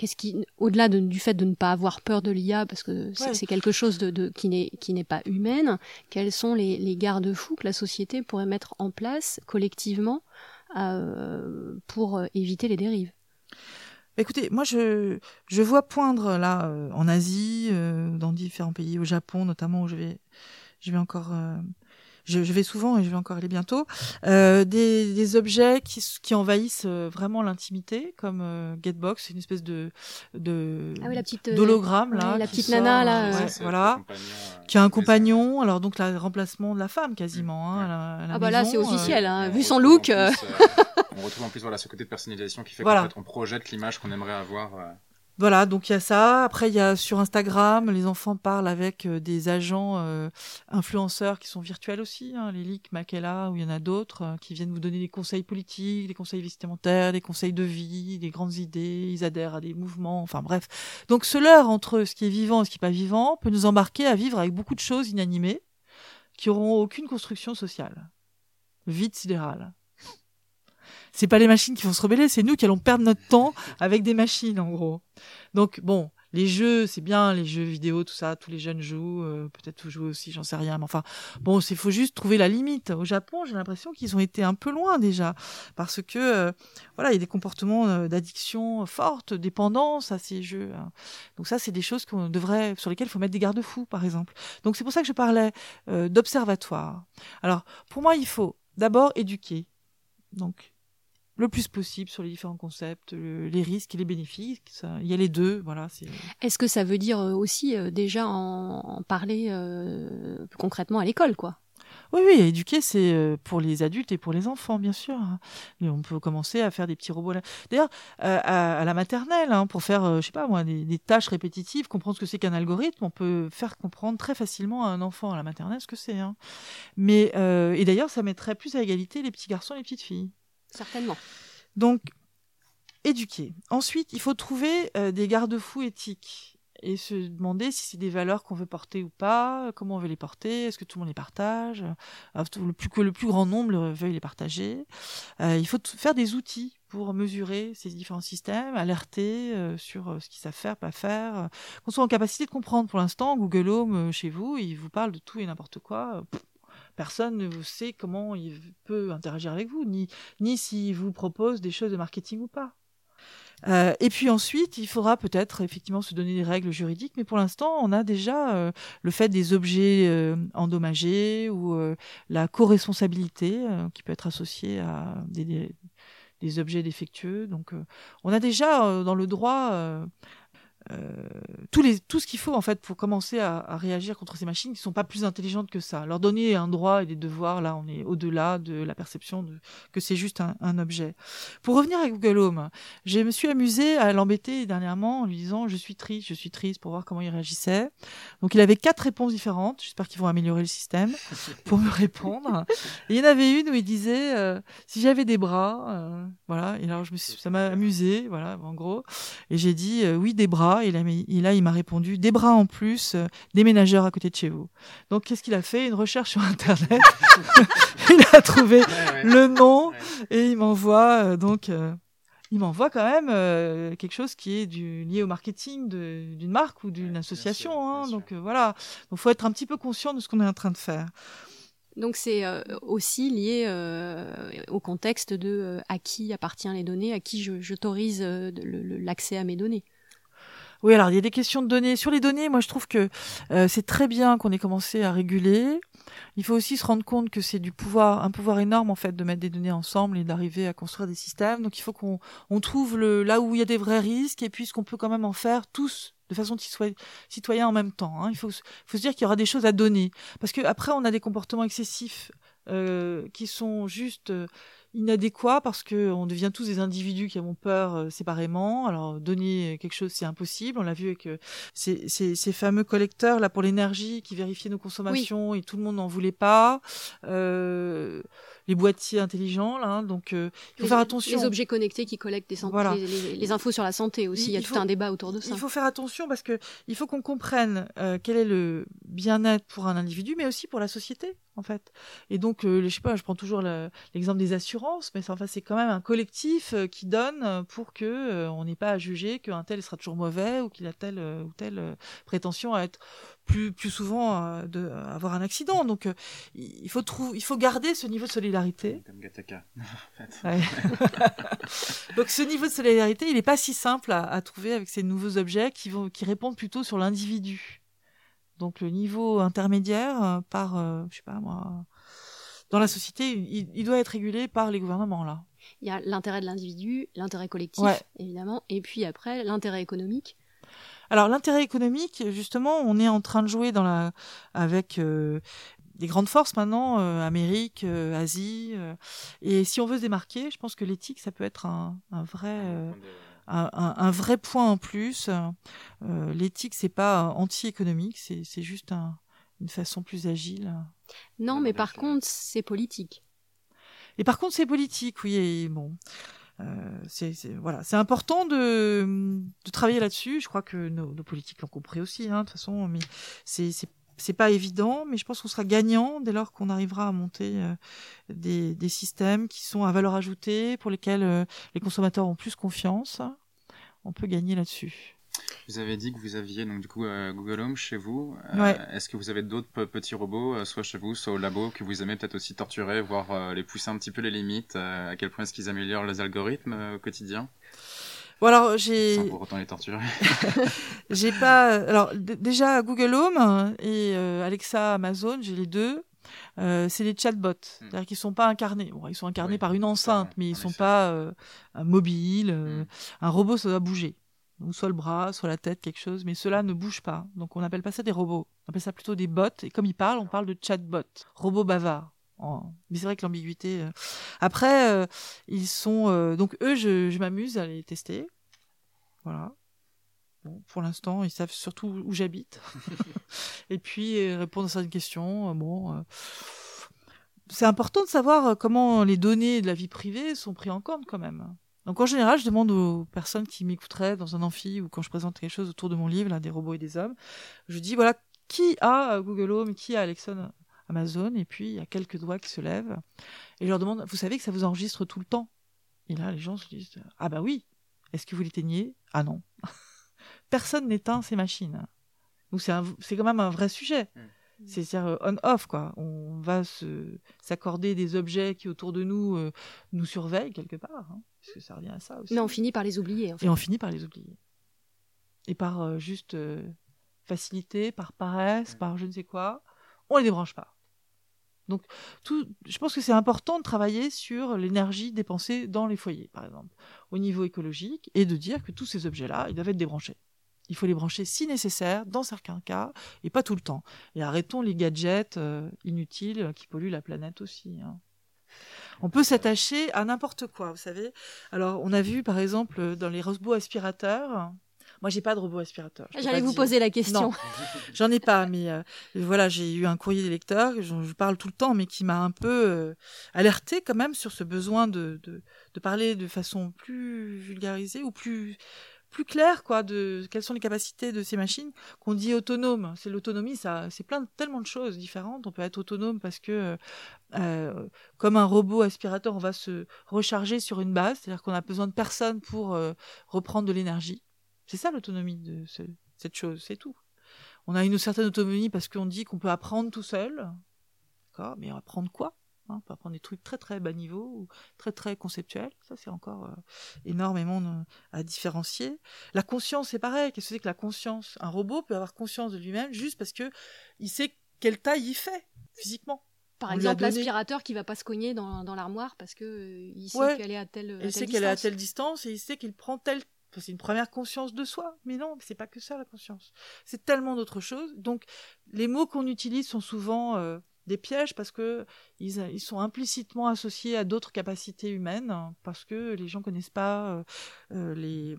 qu'est-ce qui, au-delà du fait de ne pas avoir peur de l'IA, parce que c'est quelque chose de, qui n'est qui n'est pas humaine, quels sont les, garde-fous que la société pourrait mettre en place collectivement euh, pour euh, éviter les dérives? Écoutez, moi je, je vois poindre là euh, en Asie, dans différents pays, au Japon notamment où je vais je vais encore je, vais souvent et je vais encore aller bientôt, euh, des, des, objets qui, qui envahissent euh, vraiment l'intimité, comme euh, Getbox, c'est une espèce de de ah oui, la petite d'hologramme là, la petite nana là, ouais, voilà, qui a un compagnon. Alors donc le remplacement de la femme quasiment. Hein, à la, ah bah là c'est officiel, hein, vu son look. on retrouve en plus voilà ce côté de personnalisation qui fait qu'en fait on projette l'image qu'on aimerait avoir. Voilà, donc il y a ça. Après, il y a sur Instagram, les enfants parlent avec euh, des agents euh, influenceurs qui sont virtuels aussi, hein, leaks, Makela, ou il y en a d'autres, euh, qui viennent vous donner des conseils politiques, des conseils vestimentaires, des conseils de vie, des grandes idées, ils adhèrent à des mouvements, enfin bref. Donc ce leurre entre ce qui est vivant et ce qui n'est pas vivant peut nous embarquer à vivre avec beaucoup de choses inanimées qui auront aucune construction sociale. Vide sidéral c'est pas les machines qui vont se rebeller, c'est nous qui allons perdre notre temps avec des machines, en gros. Donc, bon, les jeux, c'est bien, les jeux vidéo, tout ça, tous les jeunes jouent, euh, peut-être vous jouez aussi, j'en sais rien, mais enfin, bon, il faut juste trouver la limite. Au Japon, j'ai l'impression qu'ils ont été un peu loin déjà, parce que, euh, voilà, il y a des comportements euh, d'addiction fortes, dépendance à ces jeux. Hein. Donc ça, c'est des choses qu'on devrait, sur lesquelles il faut mettre des garde-fous, par exemple. Donc c'est pour ça que je parlais d'observatoire. Alors, pour moi, il faut d'abord éduquer. Donc, le plus possible sur les différents concepts, les risques et les bénéfices. il y a les deux, voilà. Est-ce que ça veut dire euh, aussi euh, déjà en, parler euh, concrètement à l'école, quoi? Oui, oui, éduquer, c'est pour les adultes et pour les enfants, bien sûr. Hein. Mais on peut commencer à faire des petits robots. D'ailleurs, à, la maternelle, hein, pour faire, je sais pas moi, des, tâches répétitives, comprendre ce que c'est qu'un algorithme, on peut faire comprendre très facilement à un enfant à la maternelle ce que c'est. Hein. Mais et d'ailleurs, ça mettrait plus à égalité les petits garçons et les petites filles. Certainement. Donc, éduquer. Ensuite, il faut trouver euh, des garde-fous éthiques et se demander si c'est des valeurs qu'on veut porter ou pas, comment on veut les porter, est-ce que tout le monde les partage, euh, le plus, que le plus grand nombre veuille les partager. Euh, il faut faire des outils pour mesurer ces différents systèmes, alerter sur ce qu'ils savent faire, pas faire, qu'on soit en capacité de comprendre. Pour l'instant, Google Home chez vous, il vous parle de tout et n'importe quoi personne ne sait comment il peut interagir avec vous, ni, ni s'il vous propose des choses de marketing ou pas. Euh, et puis ensuite, il faudra peut-être effectivement se donner des règles juridiques, mais pour l'instant, on a déjà euh, le fait des objets euh, endommagés ou la co-responsabilité qui peut être associée à des, objets défectueux. Donc, on a déjà dans le droit euh, les, tout ce qu'il faut en fait pour commencer à, à réagir contre ces machines qui sont pas plus intelligentes que ça. Leur donner un droit et des devoirs, là, on est au-delà de la perception de, que c'est juste un, un objet. Pour revenir à Google Home, je me suis amusée à l'embêter dernièrement en lui disant je suis triste, je suis triste pour voir comment il réagissait. Donc il avait quatre réponses différentes. J'espère qu'ils vont améliorer le système pour me répondre. Et il y en avait une où il disait euh, si j'avais des bras, euh, voilà. Et alors je me suis, ça m'a amusé, voilà, en gros. Et j'ai dit euh, oui des bras. Et là, il m'a répondu des bras en plus, euh, déménageur à côté de chez vous. Donc qu'est-ce qu'il a fait? Une recherche sur internet. il a trouvé le nom et il m'envoie euh, donc. euh, il m'envoie quand même euh, quelque chose qui est du, lié au marketing de- d'une marque ou d'une Ouais, bien association. sûr, hein. donc euh, voilà, donc faut être un petit peu conscient de ce qu'on est en train de faire. Donc c'est euh, aussi lié euh, au contexte de euh, à qui appartient les données, à qui je- j'autorise euh, l'accès à mes données. Oui, alors il y a des questions de données. Sur les données, moi je trouve que euh, c'est très bien qu'on ait commencé à réguler. Il faut aussi se rendre compte que c'est du pouvoir, un pouvoir énorme en fait de mettre des données ensemble et d'arriver à construire des systèmes. Donc il faut qu'on on trouve le, là où il y a des vrais risques et puis ce qu'on peut quand même en faire tous de façon citoy- citoyen en même temps. hein. Il faut, se- faut se dire qu'il y aura des choses à donner parce que après on a des comportements excessifs euh, qui sont juste euh, inadéquats parce que on devient tous des individus qui avons peur euh, séparément. Alors donner quelque chose c'est impossible. On l'a vu avec euh, ces, ces, ces fameux collecteurs là pour l'énergie qui vérifiaient nos consommations et tout le monde n'en voulait pas. Euh, les boîtiers intelligents là, hein. donc euh, il faut les, faire attention. Les objets connectés qui collectent des Voilà. les, les- les infos sur la santé aussi. Il, y a tout un débat autour de ça. Il faut faire attention parce que il faut qu'on comprenne euh, quel est le bien-être pour un individu, mais aussi pour la société, en fait. Et donc, euh, je sais pas, je prends toujours le- l'exemple des assurances, mais c'est enfin, c'est quand même un collectif euh, qui donne pour que euh, on n'ait pas à juger qu'un tel sera toujours mauvais ou qu'il a telle ou telle prétention à être plus plus souvent euh, de à avoir un accident. Donc, euh, il faut trouver, il faut garder ce niveau de solidarité. Donc ce niveau de solidarité, il n'est pas si simple à, à trouver avec ces nouveaux objets qui, vont, qui répondent plutôt sur l'individu. Donc le niveau intermédiaire euh, par, euh, je sais pas moi, dans la société, il, il doit être régulé par les gouvernements là. Il y a l'intérêt de l'individu, l'intérêt collectif, Ouais. évidemment, et puis après l'intérêt économique. Alors l'intérêt économique, justement, on est en train de jouer dans la avec euh, des grandes forces maintenant, euh, Amérique, euh, Asie, euh, et si on veut se démarquer, je pense que l'éthique, ça peut être un, un vrai euh, un, un- un vrai point en plus. Euh, L'éthique, c'est pas anti-économique, c'est c'est juste un- une façon plus agile. Non, mais par contre, c'est politique. Et par contre, c'est politique, oui. Et bon, euh, c'est c'est- voilà, c'est important de, de travailler là-dessus. Je crois que nos, nos politiques l'ont compris aussi, hein, de toute façon. Mais c'est c'est c'est pas évident, mais je pense qu'on sera gagnant dès lors qu'on arrivera à monter euh, des, des systèmes qui sont à valeur ajoutée, pour lesquels euh, les consommateurs ont plus confiance. On peut gagner là-dessus. Vous avez dit que vous aviez donc du coup euh, Google Home chez vous. Euh, Ouais. Est-ce que vous avez d'autres pe- petits robots, euh, soit chez vous, soit au labo, que vous aimez peut-être aussi torturer, voire les pousser un petit peu les limites À quel point est-ce qu'ils améliorent les algorithmes au quotidien? Bon alors j'ai Sans pour autant les torturer. J'ai pas. Alors d- déjà Google Home et Alexa Amazon, j'ai les deux. Euh, c'est des chatbots, c'est-à-dire qu'ils sont pas incarnés. Bon, ils sont incarnés Hmm. Oui, par une enceinte, mais ils sont effet. pas euh, un mobile. euh, Mm. Un robot, ça doit bouger. Donc soit le bras, soit la tête, quelque chose, mais cela ne bouge pas. Donc on n'appelle pas ça des robots. On appelle ça plutôt des bots. Et comme ils parlent, on parle de chatbot, robot bavard. En- Mais c'est vrai que l'ambiguïté. euh. Après, euh, ils sont euh, donc eux, je, je m'amuse à les tester. Voilà. Bon, pour l'instant, ils savent surtout où j'habite. Et puis répondre à certaines questions. Bon, c'est important de savoir comment les données de la vie privée sont prises en compte quand même. Donc en général, je demande aux personnes qui m'écouteraient dans un amphi ou quand je présente quelque chose autour de mon livre, là, des robots et des hommes, je dis voilà qui a euh, Google Home, qui a Alexa Amazon, et puis il y a quelques doigts qui se lèvent, et je leur demande vous savez que ça vous enregistre tout le temps? Et là, les gens se disent ah bah oui. Est-ce que vous l'éteignez? Ah non. Personne n'éteint ces machines. Donc c'est quand même un vrai sujet. Mm. C'est-à-dire on-off, quoi. On va s'accorder des objets qui autour de nous euh, nous surveillent quelque part, hein, parce que ça revient à ça aussi. Mais on finit par les oublier. En fait. Et on finit par les oublier. Et par euh, juste euh, facilité, par paresse, par je ne sais quoi, on les débranche pas. Donc, tout, je pense que c'est important de travailler sur l'énergie dépensée dans les foyers, par exemple, au niveau écologique, et de dire que tous ces objets-là, ils doivent être débranchés. Il faut les brancher si nécessaire, dans certains cas, et pas tout le temps. Et arrêtons les gadgets euh, inutiles qui polluent la planète aussi. hein. On peut s'attacher à n'importe quoi, vous savez. Alors, on a vu, par exemple, dans les robots aspirateurs. Moi, j'ai pas de robot aspirateur. je J'allais vous dire. poser la question. J'en ai pas, mais euh, voilà, j'ai eu un courrier des lecteurs, j'en- je parle tout le temps, mais qui m'a un peu euh, alerté quand même sur ce besoin de, de, de parler de façon plus vulgarisée ou plus plus claire, quoi, de quelles sont les capacités de ces machines qu'on dit autonomes. C'est l'autonomie, ça, c'est plein tellement de choses différentes. On peut être autonome parce que, euh, comme un robot aspirateur, on va se recharger sur une base, c'est-à-dire qu'on a besoin de personne pour euh, reprendre de l'énergie. C'est ça l'autonomie de ce- cette chose, c'est tout. On a une certaine autonomie parce qu'on dit qu'on peut apprendre tout seul. D'accord? Mais apprendre quoi? Hein, On peut apprendre des trucs très très bas niveau ou très très conceptuels. Ça, c'est encore euh, énormément euh, à différencier. La conscience, c'est pareil. Qu'est-ce que c'est que la conscience? Un robot peut avoir conscience de lui-même juste parce que il sait quelle taille il fait physiquement. Par On exemple, l'aspirateur qui va pas se cogner dans, dans l'armoire parce que euh, il sait Ouais. qu'elle est à telle, à il telle sait qu'elle est à distance. telle distance et il sait qu'il prend telle. c'est une première conscience de soi, mais non, c'est pas que ça la conscience. C'est tellement d'autres choses. Donc, les mots qu'on utilise sont souvent euh, des pièges parce que ils, ils sont implicitement associés à d'autres capacités humaines hein, parce que les gens connaissent pas euh, euh, les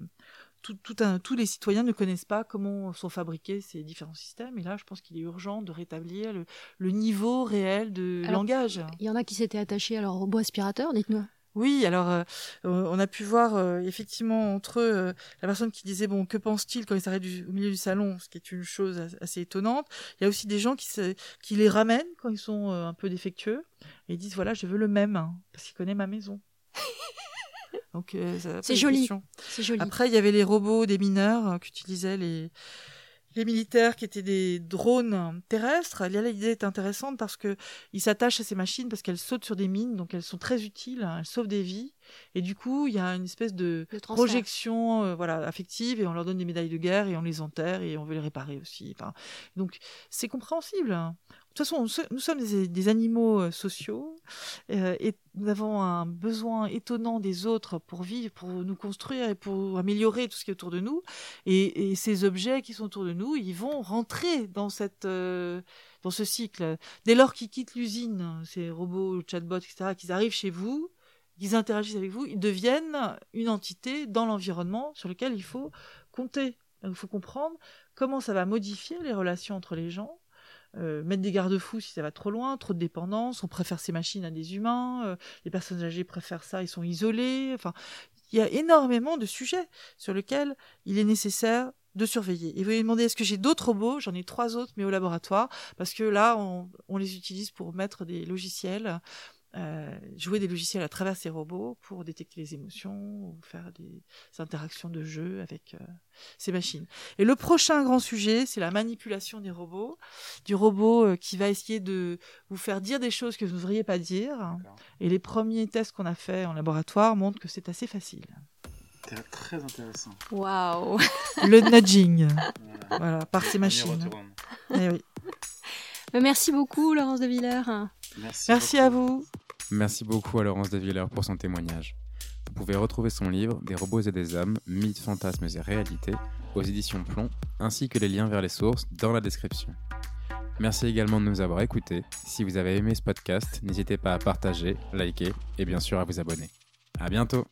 tout, tout un- tous les citoyens ne connaissent pas comment sont fabriqués ces différents systèmes. Et là, je pense qu'il est urgent de rétablir le, le niveau réel de Alors, langage. Il y en a qui s'étaient attachés à leur robot aspirateur, dites-nous. Oui, alors euh, on a pu voir euh, effectivement entre eux euh, la personne qui disait bon que pense-t-il quand il s'arrête du- au milieu du salon, ce qui est une chose as- assez étonnante. Il y a aussi des gens qui, se, qui les ramènent quand ils sont euh, un peu défectueux et ils disent voilà je veux le même hein, parce qu'il connaît ma maison. Donc euh, C'est joli. joli. Après, il y avait les robots des mineurs euh, qu'utilisaient les, les militaires qui étaient des drones terrestres. L'idée est intéressante parce que ils s'attachent à ces machines parce qu'elles sautent sur des mines, donc elles sont très utiles, hein, elles sauvent des vies. Et du coup, il y a une espèce de projection euh, voilà, affective et on leur donne des médailles de guerre et on les enterre et on veut les réparer aussi. Enfin, donc, c'est compréhensible. De toute façon, nous sommes des, des animaux euh, sociaux euh, et nous avons un besoin étonnant des autres pour vivre, pour nous construire et pour améliorer tout ce qui est autour de nous. Et, et ces objets qui sont autour de nous, ils vont rentrer dans cette euh, dans ce cycle. Dès lors qu'ils quittent l'usine, ces robots, chatbots, etc., qu'ils arrivent chez vous, qu'ils interagissent avec vous, ils deviennent une entité dans l'environnement sur lequel il faut compter. Il faut comprendre comment ça va modifier les relations entre les gens. Euh, mettre des garde-fous si ça va trop loin, trop de dépendance, on préfère ces machines à des humains, euh, les personnes âgées préfèrent ça, ils sont isolés, enfin, il y a énormément de sujets sur lesquels il est nécessaire de surveiller. Et vous allez demander, est-ce que j'ai d'autres robots? J'en ai trois autres, mais au laboratoire, parce que là, on, on les utilise pour mettre des logiciels, euh, jouer des logiciels à travers ces robots pour détecter les émotions ou faire des interactions de jeu avec euh, ces machines. Et le prochain grand sujet, c'est la manipulation des robots, du robot euh, qui va essayer de vous faire dire des choses que vous ne devriez pas dire. Et les premiers tests qu'on a faits en laboratoire montrent que c'est assez facile. C'est très intéressant. Waouh Le nudging, Voilà. voilà, par ces machines. Eh oui. Mais Merci beaucoup, Laurence de Villers. Merci, à vous. Merci beaucoup à Laurence de Villers pour son témoignage. Vous pouvez retrouver son livre Des robots et des hommes, mythes, fantasmes et réalités aux éditions Plomb, ainsi que les liens vers les sources dans la description. Merci également de nous avoir écoutés. Si vous avez aimé ce podcast, n'hésitez pas à partager, liker et bien sûr à vous abonner. À bientôt!